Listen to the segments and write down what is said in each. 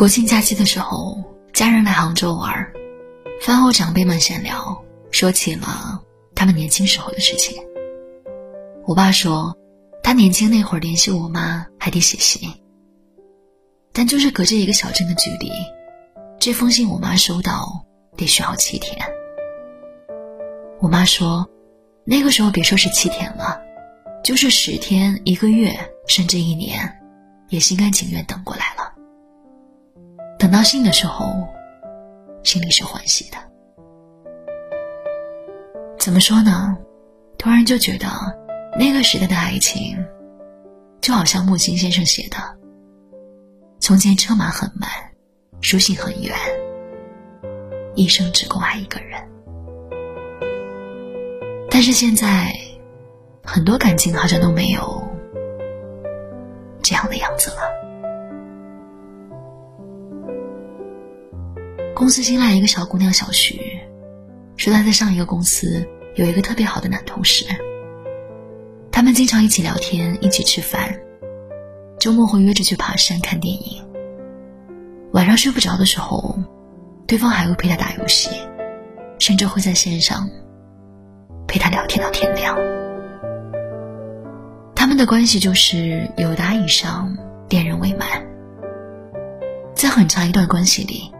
国庆假期的时候，家人来杭州玩，饭后长辈们闲聊，说起了他们年轻时候的事情。我爸说，他年轻那会儿联系我妈还得写信，但就是隔着一个小镇的距离，这封信我妈收到得需要七天。我妈说，那个时候别说是七天了，就是十天、一个月，甚至一年，也心甘情愿等过来等到信的时候，心里是欢喜的。怎么说呢？突然就觉得，那个时代的爱情，就好像木心先生写的：“从前车马很慢，书信很远，一生只够爱一个人。”但是现在，很多感情好像都没有这样的样子了。公司新来一个小姑娘小徐，说她在上一个公司有一个特别好的男同事，他们经常一起聊天，一起吃饭，周末会约着去爬山、看电影。晚上睡不着的时候，对方还会陪她打游戏，甚至会在线上。陪他聊天到天亮，他们的关系就是有达以上，恋人未满。在很长一段关系里，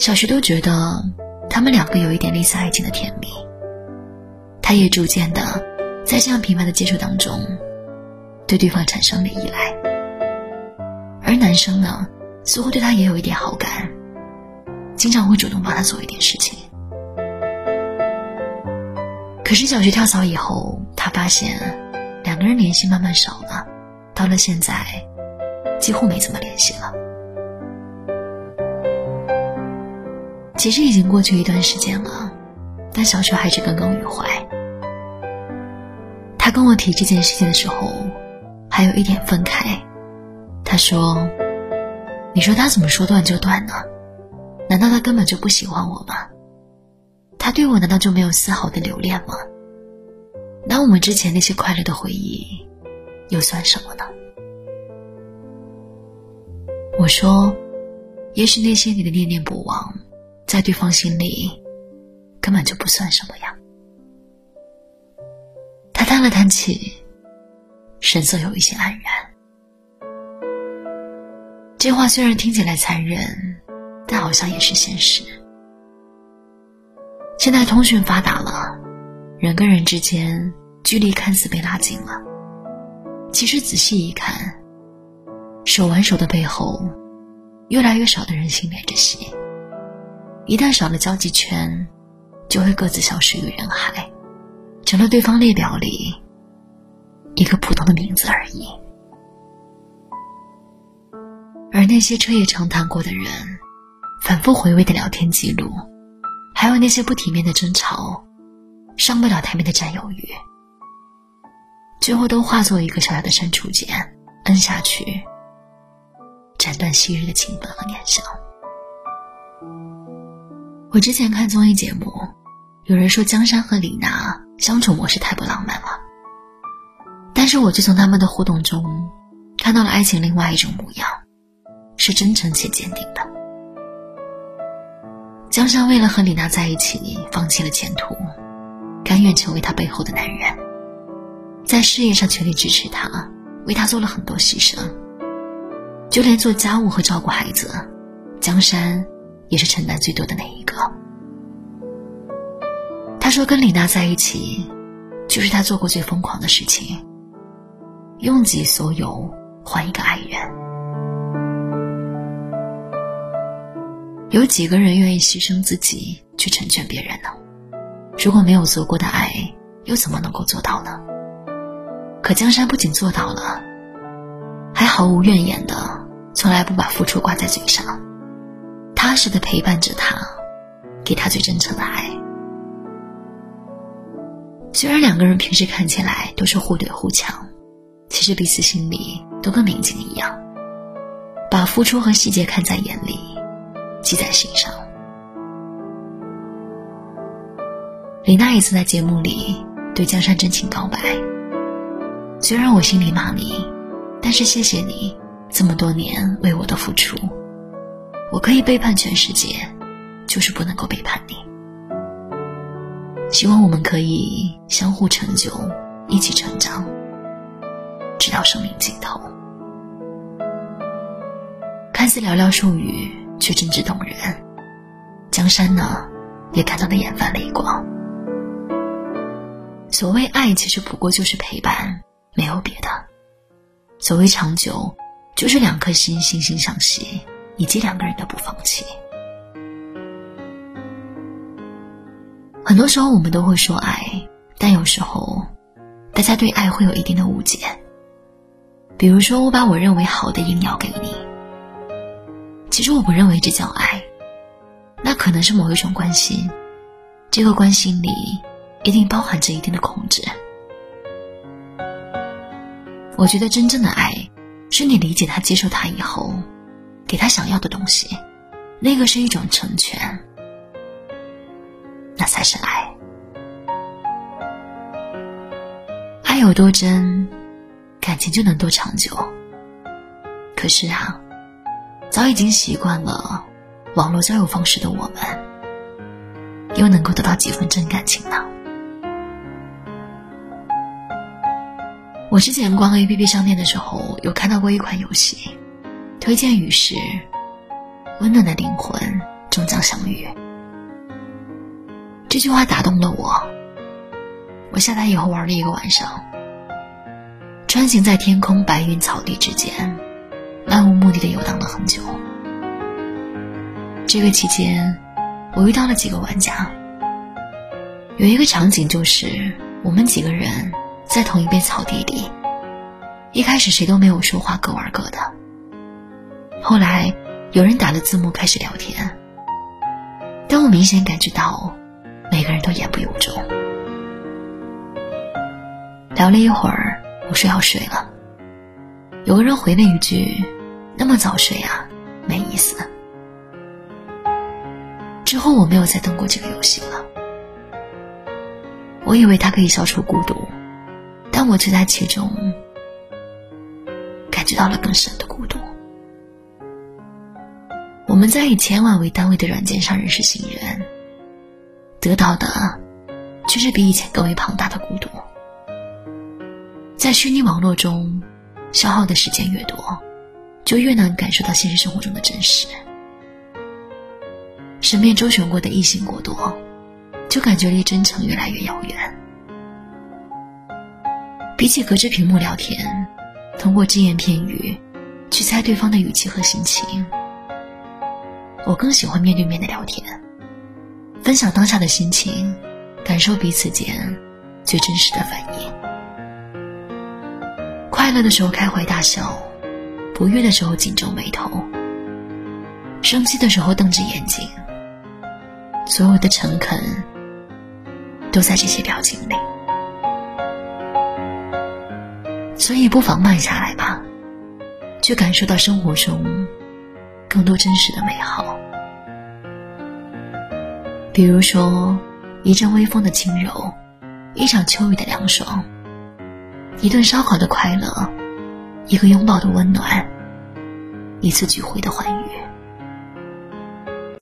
小徐都觉得他们两个有一点类似爱情的甜蜜。他也逐渐的在这样频繁的接触当中，对对方产生了依赖。而男生呢，似乎对他也有一点好感，经常会主动帮他做一点事情。可是小学跳槽以后，他发现两个人联系慢慢少了，到了现在，几乎没怎么联系了。其实已经过去一段时间了，但小学还是耿耿于怀。他跟我提这件事情的时候，还有一点愤慨。他说：“你说他怎么说断就断呢？难道他根本就不喜欢我吗？”他对我难道就没有丝毫的留恋吗？那我们之前那些快乐的回忆，又算什么呢？我说，也许那些你的念念不忘，在对方心里，根本就不算什么呀。他叹了叹气，神色有一些黯然。这话虽然听起来残忍，但好像也是现实。现在通讯发达了，人跟人之间距离看似被拉近了，其实仔细一看，手挽手的背后，越来越少的人心连着心。一旦少了交际圈，就会各自消失于人海，成了对方列表里一个普通的名字而已。而那些彻夜长谈过的人，反复回味的聊天记录。还有那些不体面的争吵，上不了台面的占有欲，最后都化作一个小小的删除键，摁下去，斩断昔日的情分和念想。我之前看综艺节目，有人说江山和李娜相处模式太不浪漫了，但是我却从他们的互动中，看到了爱情另外一种模样，是真诚且坚定的。江山为了和李娜在一起，放弃了前途，甘愿成为她背后的男人，在事业上全力支持她，为她做了很多牺牲。就连做家务和照顾孩子，江山也是承担最多的那一。他说跟李娜在一起，就是他做过最疯狂的事情，用尽所有换一个爱人。有几个人愿意牺牲自己去成全别人呢？如果没有足够的爱，又怎么能够做到呢？可江山不仅做到了，还毫无怨言的，从来不把付出挂在嘴上，踏实的陪伴着他，给他最真诚的爱。虽然两个人平时看起来都是互怼互抢，其实彼此心里都跟明镜一样，把付出和细节看在眼里。记在心上。李娜也曾在节目里对江山真情告白。虽然我心里骂你，但是谢谢你这么多年为我的付出，我可以背叛全世界，就是不能够背叛你。希望我们可以相互成就，一起成长，直到生命尽头。看似寥寥数语，却真挚动人。江山呢，也看到的眼泛泪光。所谓爱，其实不过就是陪伴，没有别的。所谓长久，就是两颗心惺惺相惜，以及两个人的不放弃。很多时候我们都会说爱，但有时候，大家对爱会有一定的误解。比如说，我把我认为好的硬要给你，其实我不认为这叫爱，那可能是某一种关心，这个关心里一定包含着一定的控制。我觉得真正的爱，是你理解他、接受他以后，给他想要的东西，那个是一种成全。那才是爱，爱有多真，感情就能多长久。可是啊，早已经习惯了网络交友方式的我们，又能够得到几分真感情呢？我之前逛 A P P 商店的时候，有看到过一款游戏，推荐语是：温暖的灵魂终将相遇。这句话打动了我。我下台以后玩了一个晚上，穿行在天空白云草地之间，漫无目的的游荡了很久。这个期间，我遇到了几个玩家。有一个场景就是我们几个人在同一片草地里，一开始谁都没有说话，各玩各的。后来有人打了字幕开始聊天，但我明显感觉到。每个人都言不由衷。聊了一会儿，我说要睡了。有个人回了一句：“那么早睡啊，没意思。”之后我没有再登过这个游戏了。我以为它可以消除孤独，但我却在其中感觉到了更深的孤独。我们在以千万为单位的软件上认识新人。得到的，却是比以前更为庞大的孤独。在虚拟网络中消耗的时间越多，就越难感受到现实生活中的真实。身边周旋过的异性过多，就感觉离真诚越来越遥远。比起隔着屏幕聊天，通过只言片语去猜对方的语气和心情，我更喜欢面对面的聊天。分享当下的心情，感受彼此间最真实的反应。快乐的时候开怀大笑，不悦的时候紧皱眉头，生气的时候瞪着眼睛。所有的诚恳，都在这些表情里。所以，不妨慢下来吧，去感受到生活中更多真实的美好。比如说，一阵微风的轻柔，一场秋雨的凉爽，一顿烧烤的快乐，一个拥抱的温暖，一次聚会的欢愉。